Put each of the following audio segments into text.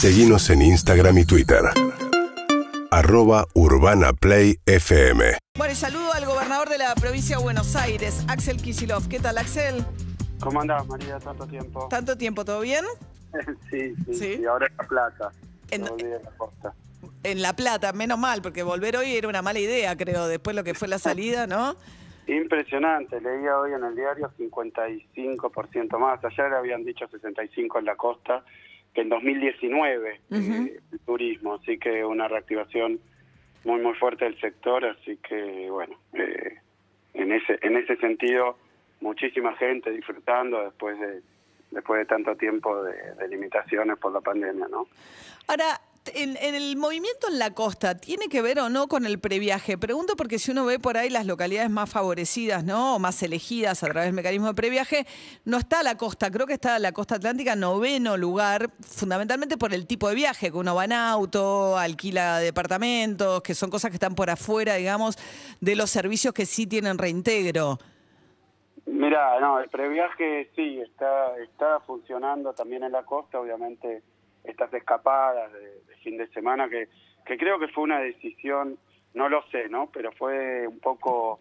Seguimos en Instagram y Twitter. Arroba Urbana Play FM. Bueno, y saludo al gobernador de la provincia de Buenos Aires, Axel Kisilov. ¿Qué tal, Axel? ¿Cómo andás, María? Tanto tiempo. ¿Tanto tiempo? ¿Todo bien? sí, sí, ¿Sí? sí, ahora en La Plata. En- la costa. En La Plata, menos mal, porque volver hoy era una mala idea, creo, después lo que fue la salida, ¿no? Impresionante, leía hoy en el diario 55% más. Ayer habían dicho 65 en la costa, que en 2019 eh, el turismo, así que una reactivación muy muy fuerte del sector, así que bueno, eh, en ese en ese sentido muchísima gente disfrutando después de después de tanto tiempo de, de limitaciones por la pandemia, ¿no? Ahora, en, el movimiento en la costa, ¿tiene que ver o no con el previaje? Pregunto porque si uno ve por ahí las localidades más favorecidas, ¿no? O más elegidas a través del mecanismo de previaje, no está la costa, creo que está la costa atlántica noveno lugar, fundamentalmente por el tipo de viaje, que uno va en auto, alquila departamentos, que son cosas que están por afuera, digamos, de los servicios que sí tienen reintegro. Mira, no, el previaje sí, está, está funcionando también en la costa, obviamente estas escapadas de fin de semana, que, que creo que fue una decisión, no lo sé, ¿no? Pero fue un poco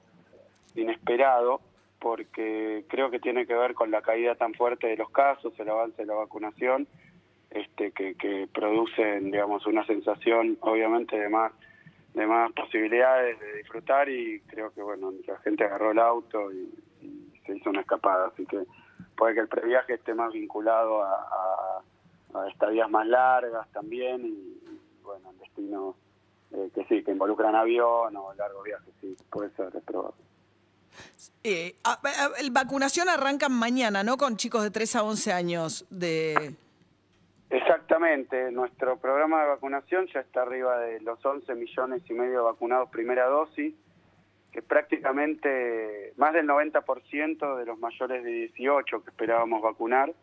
inesperado, porque creo que tiene que ver con la caída tan fuerte de los casos, el avance de la vacunación, este, que, que producen, digamos, una sensación, obviamente, de más de más posibilidades de disfrutar y creo que bueno la gente agarró el auto y, se hizo una escapada así que puede que el previaje esté más vinculado a, a estadías más largas también y, bueno destinos eh, que sí que involucran avión o largos viajes sí puede ser es probable Eh, a- a- el vacunación arranca mañana, ¿no? Con chicos de 3 a 11 años de... Exactamente, nuestro programa de vacunación ya está arriba de los 11 millones y medio vacunados primera dosis, que prácticamente más del 90% de los mayores de 18 que esperábamos vacunar,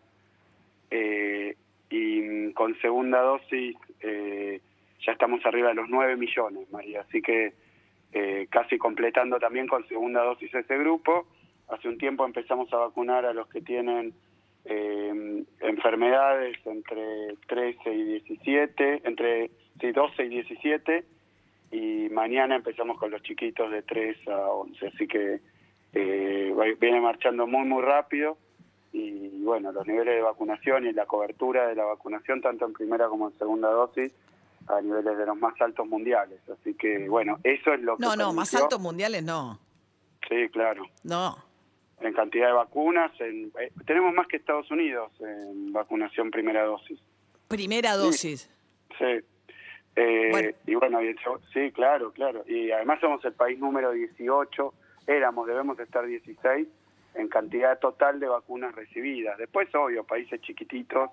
eh, y mm, con segunda dosis eh, ya estamos arriba de los 9 millones, María, así que eh, casi completando también con segunda dosis ese grupo. Hace un tiempo empezamos a vacunar a los que tienen eh, enfermedades entre 13 y 17, entre sí, 12 y 17, y mañana empezamos con los chiquitos de 3 a 11, así que eh, viene marchando muy, muy rápido, y bueno, los niveles de vacunación y la cobertura de la vacunación, tanto en primera como en segunda dosis, a niveles de los más altos mundiales, así que bueno, eso es lo que... No, no, más altos mundiales no. Sí, claro No. en cantidad de vacunas. En, eh, tenemos más que Estados Unidos en vacunación primera dosis. Primera dosis. Sí. Eh, Bueno. Y bueno, y sí, claro, claro. Y además somos el país número 18, éramos, debemos estar 16 en cantidad total de vacunas recibidas. Después, obvio, países chiquititos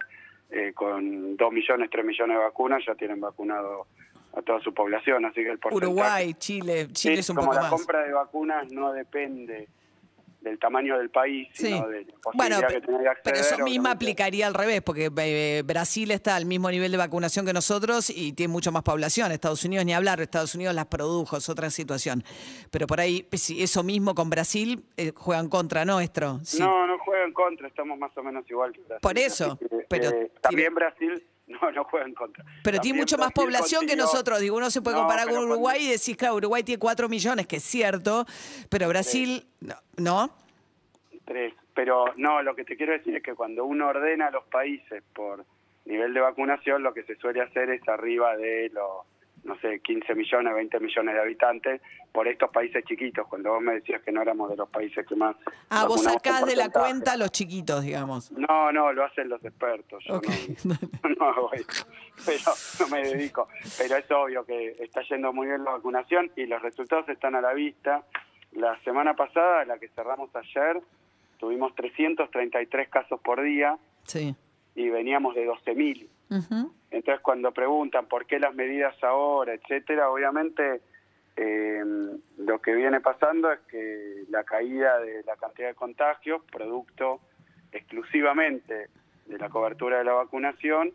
eh, con 2 millones, 3 millones de vacunas ya tienen vacunado a toda su población, así que el porcentaje... Uruguay, Chile, Chile Sí, es un como poco la más. compra de vacunas no depende del tamaño del país, Sí. sino de la Bueno, posibilidad pe- que tenga de acceder. pero eso misma obviamente. aplicaría al revés, porque eh, Brasil está al mismo nivel de vacunación que nosotros y tiene mucho más población. Estados Unidos ni hablar, Estados Unidos las produjo, es otra situación. Pero por ahí, pues, si eso mismo con Brasil eh, juegan contra nuestro. Sí. No, no juega en contra, estamos más o menos igual que Brasil. Por eso, que, pero eh, tiene- también Brasil no, no juega en contra. Pero tiene mucho más Brasil población que nosotros. Digo, uno se puede No, comparar con cuando- Uruguay y decís, claro, Uruguay tiene 4 millones, que es cierto, pero Brasil, no. ¿no? Tres. Pero no, lo que te quiero decir es que cuando uno ordena a los países por nivel de vacunación, lo que se suele hacer es arriba de los, no sé, 15 millones, 20 millones de habitantes por estos países chiquitos. Cuando vos me decías que no éramos de los países que más. Ah, vos sacás de la cuenta a los chiquitos, digamos. No, no, lo hacen los expertos. Yo no, no. Pero no me dedico. Pero es obvio que está yendo muy bien la vacunación y los resultados están a la vista. La semana pasada, la que cerramos ayer, tuvimos 333 casos por día Sí. y veníamos de 12.000. Entonces, cuando preguntan por qué las medidas ahora, etcétera, obviamente eh, lo que viene pasando es que la caída de la cantidad de contagios, producto exclusivamente de la cobertura de la vacunación,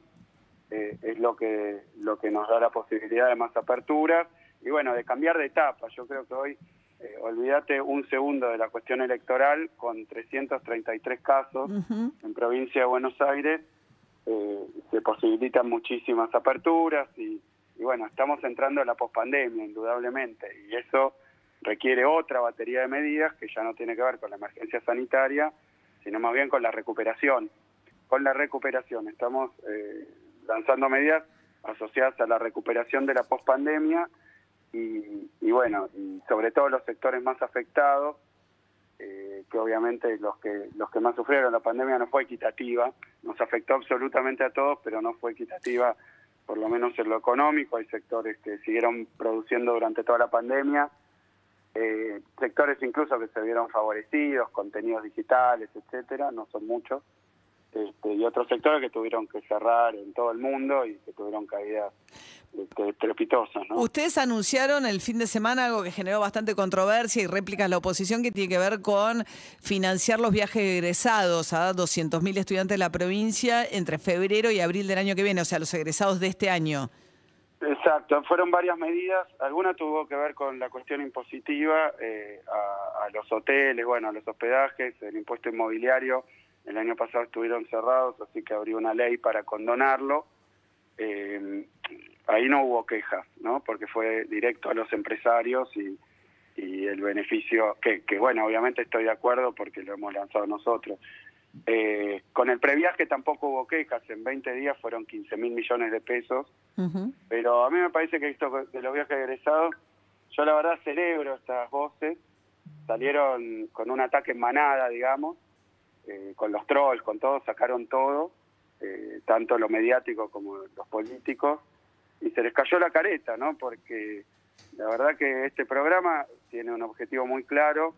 eh, es lo que lo que nos da la posibilidad de más aperturas y bueno, de cambiar de etapa. Yo creo que hoy, eh, olvídate un segundo de la cuestión electoral, con 333 casos Ujú. en provincia de Buenos Aires, eh, se posibilitan muchísimas aperturas y, y bueno, estamos entrando en la pospandemia, indudablemente, y eso requiere otra batería de medidas que ya no tiene que ver con la emergencia sanitaria, sino más bien con la recuperación. Con la recuperación estamos eh, lanzando medidas asociadas a la recuperación de la pospandemia y, y bueno, y sobre todo los sectores más afectados, eh, que obviamente los que los que más sufrieron la pandemia no fue equitativa, nos afectó absolutamente a todos, pero no fue equitativa, por lo menos en lo económico. Hay sectores que siguieron produciendo durante toda la pandemia, eh, sectores incluso que se vieron favorecidos, contenidos digitales, etcétera, no son muchos, este, y otros sectores que tuvieron que cerrar en todo el mundo y que tuvieron caídas este. Ustedes anunciaron el fin de semana algo que generó bastante controversia y réplicas a la oposición que tiene que ver con financiar los viajes egresados a 200.000 estudiantes de la provincia entre febrero y abril del año que viene, o sea, los egresados de este año. Exacto, fueron varias medidas. Alguna tuvo que ver con la cuestión impositiva eh, a, a los hoteles, bueno, a los hospedajes, el impuesto inmobiliario. El año pasado estuvieron cerrados, así que abrió una ley para condonarlo. Eh, ahí no hubo quejas, ¿no? Porque fue directo a los empresarios y, y el beneficio, que, que, bueno, obviamente estoy de acuerdo porque lo hemos lanzado nosotros. Eh, con el previaje tampoco hubo quejas, en 20 días fueron 15 mil millones de pesos, pero a mí me parece que esto de los viajes egresados, yo la verdad celebro estas voces, salieron con un ataque en manada, digamos, eh, con los trolls, con todo, sacaron todo, eh, tanto lo mediático como los políticos, y se les cayó la careta, ¿no? Porque la verdad que este programa tiene un objetivo muy claro,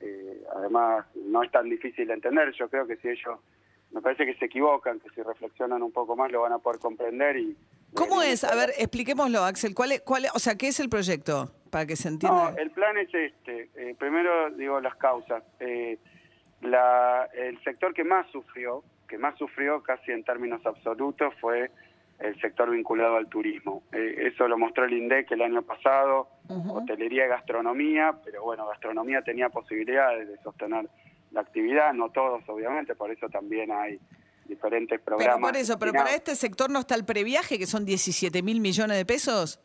eh, además no es tan difícil de entender, yo creo que si ellos, me parece que se equivocan, que si reflexionan un poco más lo van a poder comprender y... ¿Cómo eh, es? A ver, expliquémoslo, Axel. ¿Cuál es, cuál es- o sea, ¿qué es el proyecto? Para que se entienda. No, el plan es este. Eh, primero digo las causas. Eh, la, el sector que más sufrió, que más sufrió casi en términos absolutos, fue el sector vinculado al turismo. Eh, eso lo mostró el INDEC el año pasado, hotelería y gastronomía, pero bueno, gastronomía tenía posibilidades de sostener la actividad, no todos obviamente, por eso también hay diferentes Pero programas. por eso, pero para este sector no está el previaje, que son 17 mil millones de pesos.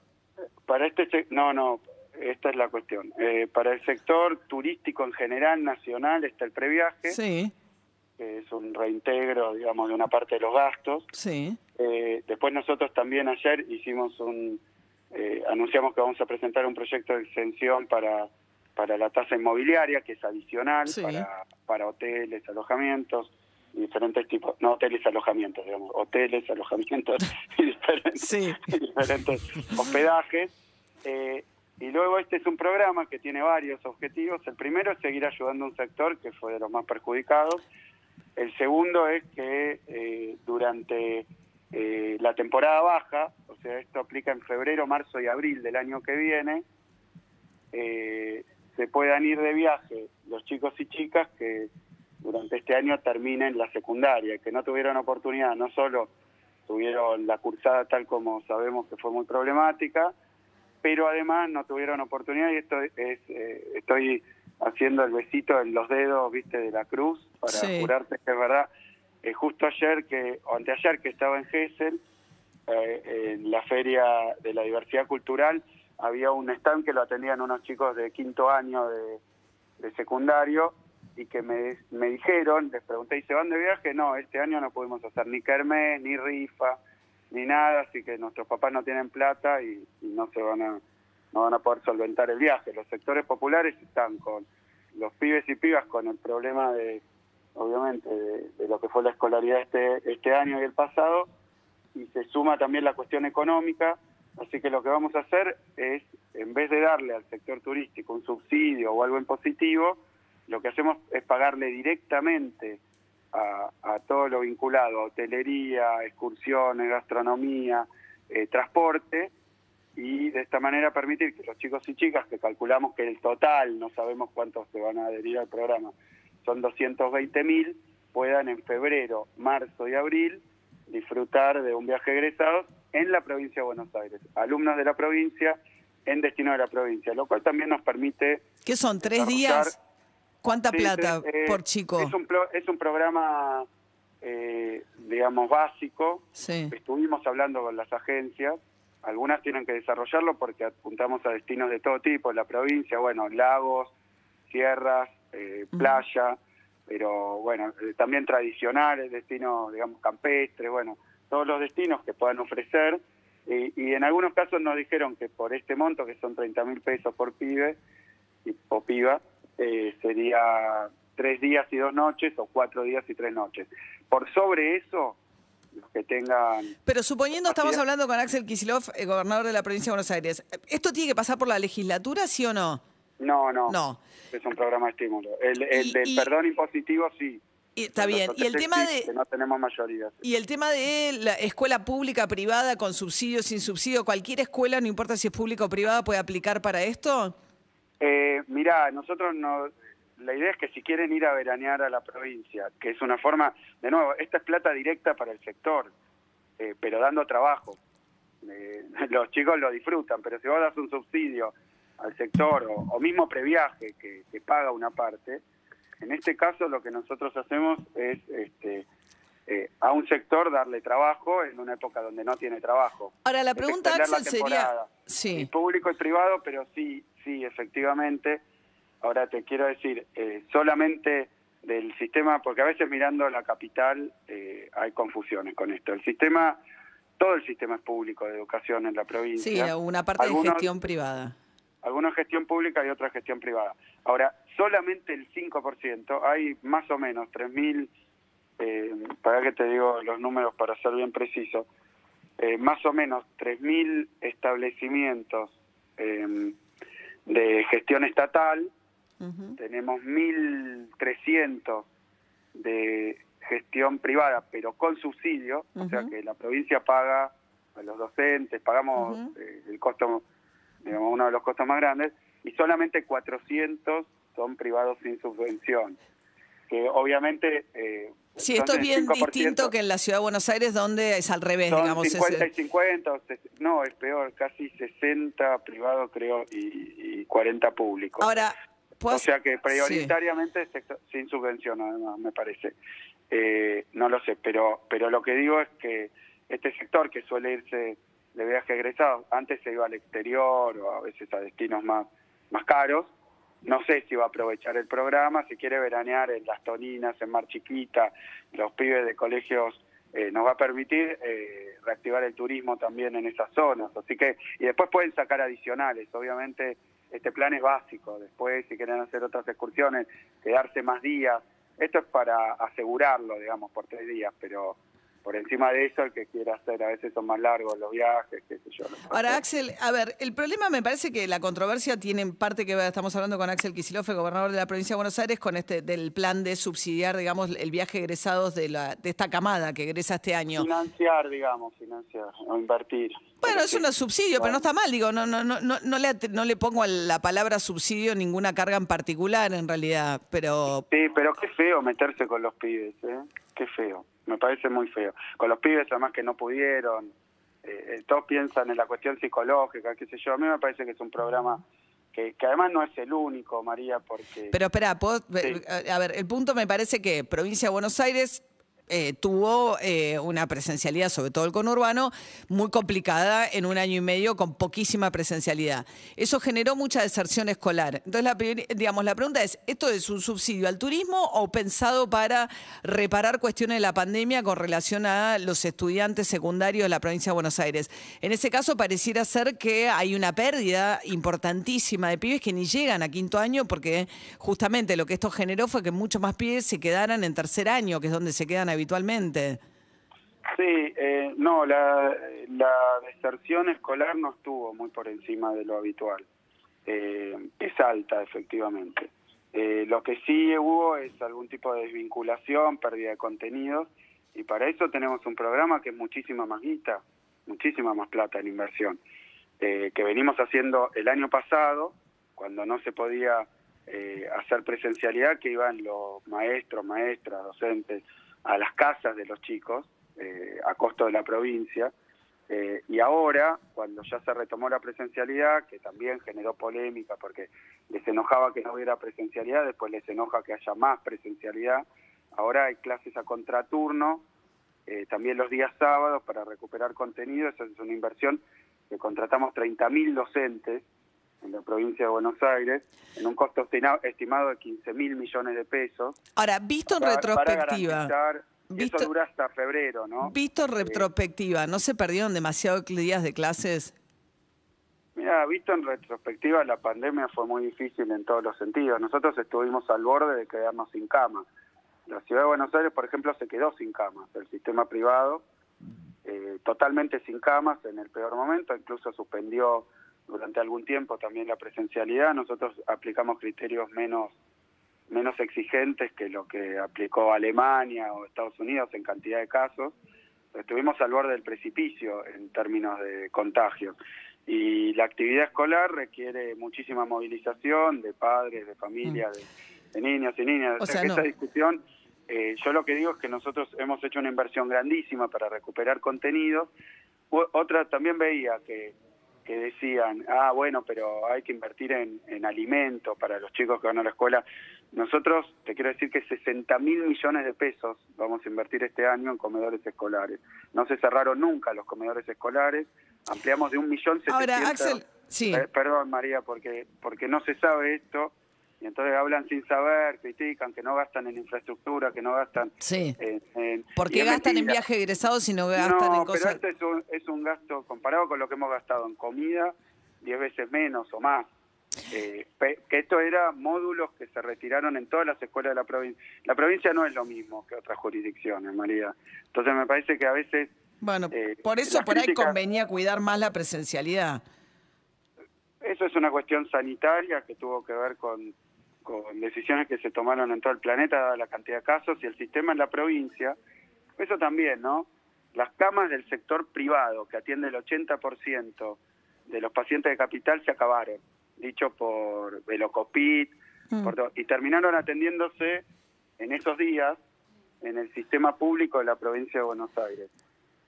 Para este no, no, esta es la cuestión. Eh, para el sector turístico en general nacional está el previaje, Sí, que es un reintegro, digamos, de una parte de los gastos. sí. Eh, después nosotros también ayer hicimos un, eh, anunciamos que vamos a presentar un proyecto de exención para para la tasa inmobiliaria, que es adicional Sí. para, para hoteles, alojamientos y diferentes tipos, no hoteles, alojamientos, digamos, hoteles, alojamientos y diferentes, Sí. y diferentes hospedajes. Eh, y luego este es un programa que tiene varios objetivos. El primero es seguir ayudando a un sector que fue de los más perjudicados. El segundo es que eh, durante eh, la temporada baja, o sea, esto aplica en febrero, marzo y abril del año que viene, eh, se puedan ir de viaje los chicos y chicas que durante este año terminen la secundaria, que no tuvieron oportunidad, no solo tuvieron la cursada tal como sabemos que fue muy problemática, pero además no tuvieron oportunidad y esto es, estoy haciendo el besito en los dedos, viste, de la cruz para Sí. jurarte que es verdad. Eh, justo ayer que, o anteayer que estaba en Gessel, eh, en la feria de la diversidad cultural, había un stand que lo atendían unos chicos de quinto año de, de secundario y que me, me dijeron, les pregunté, ¿y se van de viaje? No, este año no pudimos hacer ni kermés, ni rifa, ni nada, así que nuestros papás no tienen plata y, y no se van a no van a poder solventar el viaje. Los sectores populares están con los pibes y pibas con el problema de, obviamente, de, lo que fue la escolaridad este, este año y el pasado, y se suma también la cuestión económica, así que lo que vamos a hacer es, en vez de darle al sector turístico un subsidio o algo en positivo, lo que hacemos es pagarle directamente a, a todo lo vinculado a hotelería, excursiones, gastronomía, eh, transporte, y de esta manera permitir que los chicos y chicas, que calculamos que el total, no sabemos cuántos se van a adherir al programa, son 220 mil, puedan en febrero, marzo y abril disfrutar de un viaje egresado en la provincia de Buenos Aires, alumnos de la provincia en destino de la provincia, lo cual también nos permite... ¿Qué son? ¿Tres días? ¿Cuánta Sí, plata eh, por chico? Es un, pro- es un programa eh, digamos, básico. Sí. Estuvimos hablando con las agencias. Algunas tienen que desarrollarlo porque apuntamos a destinos de todo tipo en la provincia, bueno, lagos, sierras, eh, playa, pero bueno, eh, también tradicionales, destinos, digamos, campestres, bueno, todos los destinos que puedan ofrecer. Y, y en algunos casos nos dijeron que por este monto, que son 30 mil pesos por pibe y, o piba, eh, sería tres días y dos noches o cuatro días y tres noches. Por sobre eso, los que tengan... Pero suponiendo, estamos hablando con Axel Kisilov, el gobernador de la provincia de Buenos Aires. ¿Esto tiene que pasar por la legislatura, sí o no? No, no, No. es un programa de estímulo. El, el Y- del y- perdón impositivo sí. Y- está bien. Y el tema sí, de... que no tenemos mayoría. sí. Y el tema de la escuela pública, privada, con subsidio, sin subsidio, cualquier escuela, no importa si es pública o privada, puede aplicar para esto. Eh, mirá, nosotros no, la idea es que si quieren ir a veranear a la provincia, que es una forma, de nuevo, esta es plata directa para el sector, eh, pero dando trabajo. Eh, los chicos lo disfrutan, pero si vos das un subsidio al sector o, o mismo previaje que, que paga una parte, en este caso lo que nosotros hacemos es este, eh, a un sector darle trabajo en una época donde no tiene trabajo. Ahora, la pregunta, la Axel, sería... Sí. público y privado, pero sí, sí, efectivamente. Ahora te quiero decir, eh, solamente del sistema, porque a veces mirando la capital eh, hay confusiones con esto. El sistema, todo el sistema es público de educación en la Sí, provincia. una parte de gestión privada. Alguna gestión pública y otra gestión privada. Ahora, solamente el 5%, hay más o menos 3.000, eh, para que te digo los números para ser bien preciso, eh, más o menos 3.000 establecimientos eh, de gestión estatal, Ujú. tenemos 1.300 de gestión privada, pero con subsidio, o sea que la provincia paga a los docentes, pagamos eh, el costo, digamos, uno de los costos más grandes, y solamente 400 son privados sin subvención, que obviamente... Eh, Sí, esto es bien 5%, distinto que en la ciudad de Buenos Aires, donde es al revés, son digamos. es, 50 y eh, 50, o ses- no, es peor, casi 60 privados creo y, y 40 públicos. Ahora, ¿puedo O sea que Sí. prioritariamente sector- sin subvención, además, me parece. Eh, no lo sé, pero pero lo que digo es que este sector que suele irse de viaje egresado, antes se iba al exterior o a veces a destinos más, más caros, no sé si va a aprovechar el programa, si quiere veranear en Las Toninas, en Mar Chiquita, los pibes de colegios eh, nos va a permitir eh, reactivar el turismo también en esas zonas. Así que, y después pueden sacar adicionales, obviamente este plan es básico, después si quieren hacer otras excursiones, quedarse más días, esto es para asegurarlo, digamos, por tres días, pero por encima de eso el que quiera hacer, a veces son más largos los viajes, qué sé yo. Ahora. Axel, a ver, el problema me parece que la controversia tiene en parte que ver, estamos hablando con Axel Kicillof, gobernador de la provincia de Buenos Aires, con este del plan de subsidiar, digamos, el viaje de egresados de, la, de esta camada que egresa este año. Financiar, digamos, financiar, o invertir. Bueno, es sí. un subsidio, pero no está mal, digo, no, no, no, no, no le, at- no le pongo a la palabra subsidio ninguna carga en particular, en realidad, pero Sí, pero qué feo meterse con los pibes, ¿eh? Qué feo, me parece muy feo. Con los pibes además que no pudieron, eh, eh, todos piensan en la cuestión psicológica, qué sé yo. A mí me parece que es un programa que, que además no es el único, María, porque... Pero espera, ¿puedo- Sí. a ver, el punto me parece que provincia de Buenos Aires eh, tuvo eh, una presencialidad, sobre todo el conurbano, muy complicada en un año y medio con poquísima presencialidad. Eso generó mucha deserción escolar. Entonces, digamos, la pregunta es, ¿esto es un subsidio al turismo o pensado para reparar cuestiones de la pandemia con relación a los estudiantes secundarios de la provincia de Buenos Aires? En ese caso, pareciera ser que hay una pérdida importantísima de pibes que ni llegan a quinto año porque justamente lo que esto generó fue que muchos más pibes se quedaran en tercer año, que es donde se quedan habitualmente. Sí, eh, no, la, la deserción escolar no estuvo muy por encima de lo habitual. Eh, es alta, efectivamente. Eh, lo que sí hubo es algún tipo de desvinculación, pérdida de contenidos, y para eso tenemos un programa que es muchísima más guita, muchísima más plata en inversión, eh, que venimos haciendo el año pasado, cuando no se podía hacer presencialidad, que iban los maestros, maestras, docentes a las casas de los chicos, eh, a costo de la provincia, eh, y ahora, cuando ya se retomó la presencialidad, que también generó polémica porque les enojaba que no hubiera presencialidad, después les enoja que haya más presencialidad, Ahora hay clases a contraturno, eh, también los días sábados para recuperar contenido, esa es una inversión que contratamos 30.000 docentes en la provincia de Buenos Aires, en un costo estima- estimado de 15 mil millones de pesos. Ahora, visto en para- para retrospectiva, y Visto- eso dura hasta febrero, ¿no? visto en retrospectiva, ¿no se perdieron demasiados días de clases? Mira, visto en retrospectiva, la pandemia fue muy difícil en todos los sentidos. Nosotros estuvimos al borde de quedarnos sin cama. La ciudad de Buenos Aires, por ejemplo, se quedó sin camas. El sistema privado, eh, totalmente sin camas en el peor momento, incluso suspendió durante algún tiempo también la presencialidad. Nosotros aplicamos criterios menos menos exigentes que lo que aplicó Alemania o Estados Unidos en cantidad de casos. Estuvimos al borde del precipicio en términos de contagio. Y la actividad escolar requiere muchísima movilización de padres, de familias, de, de niños y niñas. O O sea, que no. esa discusión, eh, yo lo que digo es que nosotros hemos hecho una inversión grandísima para recuperar contenido. O- Otra también veía que, que decían, ah, bueno, pero hay que invertir en, en alimento para los chicos que van a la escuela. Nosotros, te quiero decir que 60 mil millones de pesos vamos a invertir este año en comedores escolares. No se cerraron nunca los comedores escolares, ampliamos de un millón Ahora, Axel, sí. Eh, perdón, María, porque, porque no se sabe esto, y entonces hablan sin saber, critican, que no gastan en infraestructura, que no gastan Sí. en... Porque es gastan en viaje egresados y no gastan No, en cosas. pero este es un, es un gasto, comparado con lo que hemos gastado en comida, 10 veces menos o más. Eh, que esto era módulos que se retiraron en todas las escuelas de la provincia. La provincia no es lo mismo que otras jurisdicciones, María. Entonces me parece que a veces... Bueno, eh, por eso por ahí convenía cuidar más la presencialidad. Eso es una cuestión sanitaria que tuvo que ver con, con decisiones que se tomaron en todo el planeta, dada la cantidad de casos, y el sistema en la provincia. Eso también, ¿no? Las camas del sector privado, que atiende el 80% de los pacientes de capital, se acabaron, dicho por Velocopit, Mm. por y terminaron atendiéndose en esos días en el sistema público de la provincia de Buenos Aires.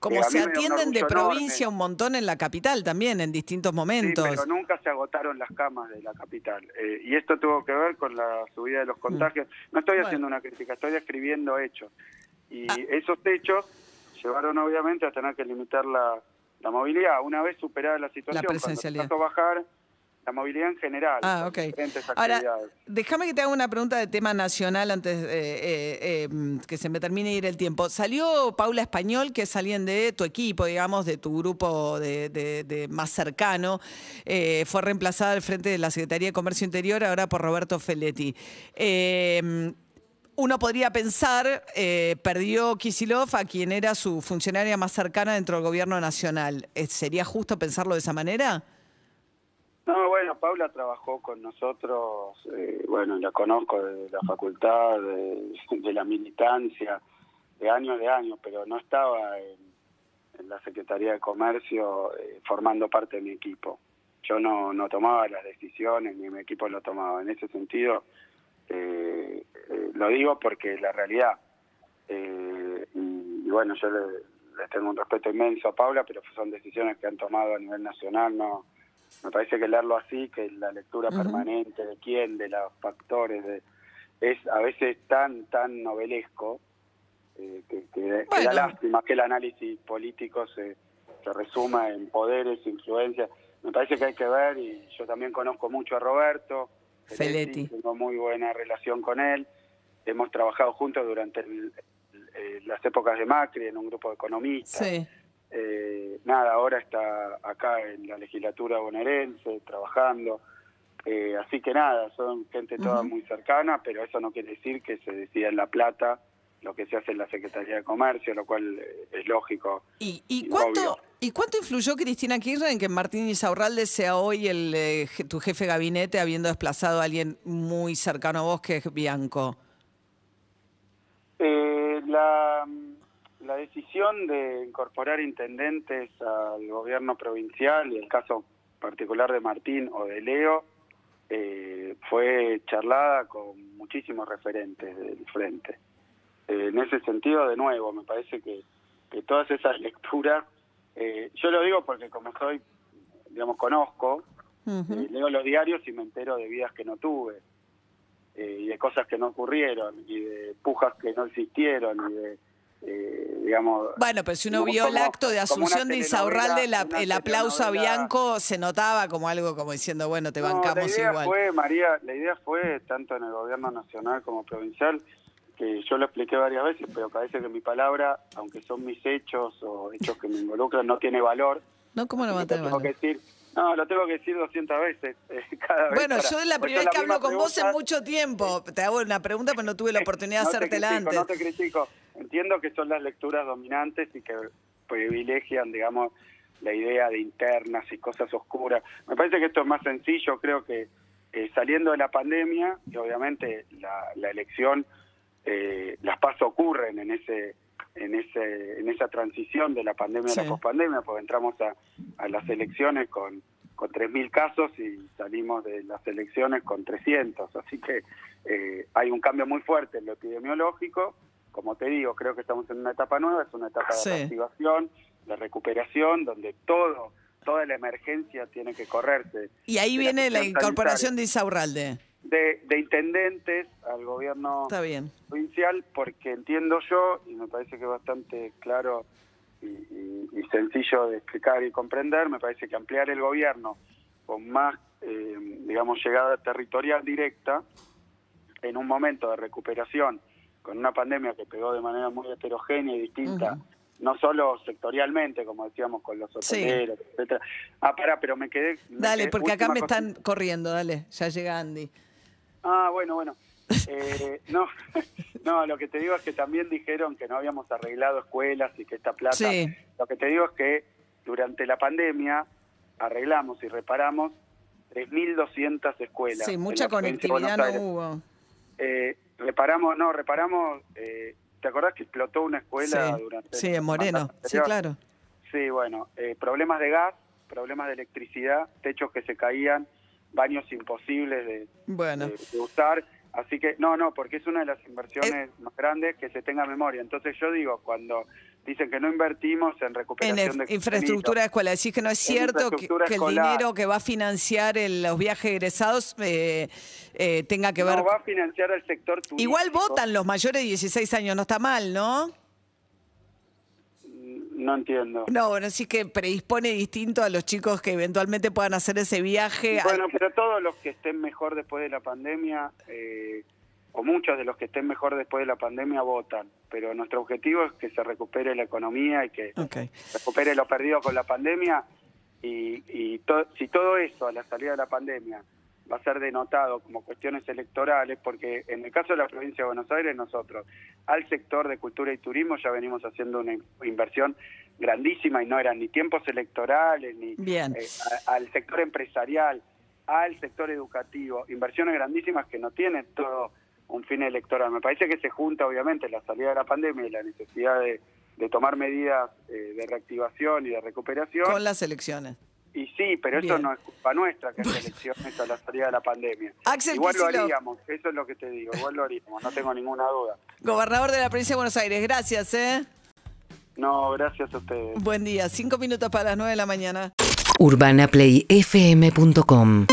Como Eh, se atienden de provincia enorme. un montón en la capital también, en distintos momentos. Sí, pero nunca se agotaron las camas de la capital. Eh, y esto tuvo que ver con la subida de los contagios. No estoy Mm. Bueno. haciendo una crítica, estoy describiendo hechos. Y Ah. esos hechos llevaron obviamente a tener que limitar la, la movilidad. Una vez superada la situación, cuando presencialidad. empezó a bajar la movilidad en general. Ah, ok. Ahora, déjame que te haga una pregunta de tema nacional antes eh, eh, eh, que se me termine de ir el tiempo. Salió Paula Español, que es alguien de tu equipo, digamos, de tu grupo de, de- de más cercano. Eh, fue reemplazada al frente de la Secretaría de Comercio Interior, ahora por Roberto Feletti. Eh, uno podría pensar, eh, perdió Kisilov a quien era su funcionaria más cercana dentro del gobierno nacional. ¿Sería justo pensarlo de esa manera? No, bueno, Paula trabajó con nosotros, eh, bueno, la conozco de la facultad, de, la militancia, de años de años, pero no estaba en, la Secretaría de Comercio eh, formando parte de mi equipo. Yo no, no tomaba las decisiones, ni mi equipo lo tomaba. En ese sentido, eh, eh, lo digo porque la realidad, eh, y, y bueno, yo le tengo un respeto inmenso a Paula, pero son decisiones que han tomado a nivel nacional, no me parece que leerlo así, que la lectura permanente de quién, de los factores, de, es a veces tan tan novelesco eh, que, que- da lástima que el análisis político se, se resuma en poderes, influencias. Me parece que hay que ver, y yo también conozco mucho a Roberto Feletti. tengo muy buena relación con él, hemos trabajado juntos durante el- el- eh, las épocas de Macri en un grupo de economistas. Sí. Eh, nada, ahora está acá en la legislatura bonaerense trabajando. Eh, así que nada, son gente toda muy cercana, pero eso no quiere decir que se decida en La Plata lo que se hace en la Secretaría de Comercio, lo cual eh, es lógico. ¿Y, y Y cuánto, obvio. ¿Y cuánto influyó Cristina Kirchner en que Martín Izaurralde sea hoy el, eh, tu jefe de gabinete, habiendo desplazado a alguien muy cercano a vos, que es Bianco? Eh, la, la decisión de incorporar intendentes al gobierno provincial, y el caso particular de Martín o de Leo, eh, fue charlada con muchísimos referentes del frente. Eh, en ese sentido, de nuevo, me parece que, que todas esas lecturas, eh, yo lo digo porque como soy, digamos, conozco, eh, leo los diarios y me entero de vidas que no tuve. eh, y de cosas que no ocurrieron, y de pujas que no existieron, y de, eh, digamos... Bueno, pero si uno como- vio el acto de Asunción de Insaurralde, la- el aplauso a Bianco se notaba como algo como diciendo, bueno, te No, bancamos la idea igual. fue, María, la idea fue, tanto en el gobierno nacional como provincial, que yo lo expliqué varias veces, pero parece que mi palabra, aunque son mis hechos o hechos que me involucran, no tiene valor. No, ¿cómo no va a tengo que decir, no, lo tengo que decir 200 veces eh, cada vez. Bueno, para- yo es la primera vez que hablo con vos en mucho tiempo. Te hago una pregunta, pero no tuve la oportunidad de No hacértela critico, antes. No te critico. Entiendo que son las lecturas dominantes y que privilegian, digamos, la idea de internas y cosas oscuras. Me parece que esto es más sencillo. Creo que eh, saliendo de la pandemia, y obviamente la, la elección, eh, las pasos ocurren en ese en ese en esa transición de la pandemia a la pospandemia, porque entramos a, a las elecciones con con 3.000 casos y salimos de las elecciones con 300. Así que eh, hay un cambio muy fuerte en lo epidemiológico. Como te digo, creo que estamos en una etapa nueva, es una etapa Sí. de reactivación, de recuperación, donde todo, toda la emergencia tiene que correrse. Y ahí viene la incorporación de sanitaria. De, de intendentes al gobierno Está bien. provincial, porque entiendo yo, y me parece que es bastante claro y, y- y sencillo de explicar y comprender, me parece que ampliar el gobierno con más, eh, digamos, llegada territorial directa, en un momento de recuperación, con una pandemia que pegó de manera muy heterogénea y distinta, no solo sectorialmente, como decíamos, con los Sí. hoteleros, etcétera. Ah, pará, pero me quedé... me Dale, quedé- porque acá me cosa- están corriendo, dale, ya llega Andy. Ah, bueno, bueno. Eh, no, no, lo que te digo es que también dijeron que no habíamos arreglado escuelas y que esta plata... Sí. Lo que te digo es que durante la pandemia arreglamos y reparamos 3.200 escuelas. Sí, mucha conectividad no hubo. Eh, reparamos, no, reparamos... Eh, ¿Te acordás que explotó una escuela Sí, durante... sí, en Moreno. Sí, claro. Sí, bueno, eh, problemas de gas, problemas de electricidad, techos que se caían, baños imposibles de, Bueno. de- de usar. Así que, no, no, porque es una de las inversiones Eh. más grandes que se tenga memoria. Entonces yo digo, cuando dicen que no invertimos en En recuperación inf- de infraestructura de escuela, decís que no es En cierto que, el dinero que va a financiar el- los viajes egresados eh, eh, tenga que ver. no va a financiar al sector turístico. Igual votan los mayores de 16 años, no está mal, ¿no? No entiendo. No, bueno, sí que predispone distinto a los chicos que eventualmente puedan hacer ese viaje. Bueno, pero todos los que estén mejor después de la pandemia, eh, o muchos de los que estén mejor después de la pandemia votan. Pero nuestro objetivo es que se recupere la economía y que Ok. recupere lo perdido con la pandemia. Y, y to- si todo eso a la salida de la pandemia va a ser denotado como cuestiones electorales, porque en el caso de la provincia de Buenos Aires, nosotros al sector de cultura y turismo ya venimos haciendo una in- inversión grandísima y no eran ni tiempos electorales, ni Bien. eh, a- al sector empresarial, al sector educativo, inversiones grandísimas que no tienen todo un fin electoral. Me parece que se junta obviamente la salida de la pandemia y la necesidad de, de tomar medidas eh, de reactivación y de recuperación. Con las elecciones. Y sí, pero eso Bien. no es culpa nuestra que haya elecciones a la salida de la pandemia. Axel igual lo haríamos, eso es lo que te digo, igual lo haríamos, no tengo ninguna duda. Gobernador de la provincia de Buenos Aires, gracias, ¿eh? No, gracias a ustedes. Buen día, cinco minutos para las nueve de la mañana. urbanaplayfm.com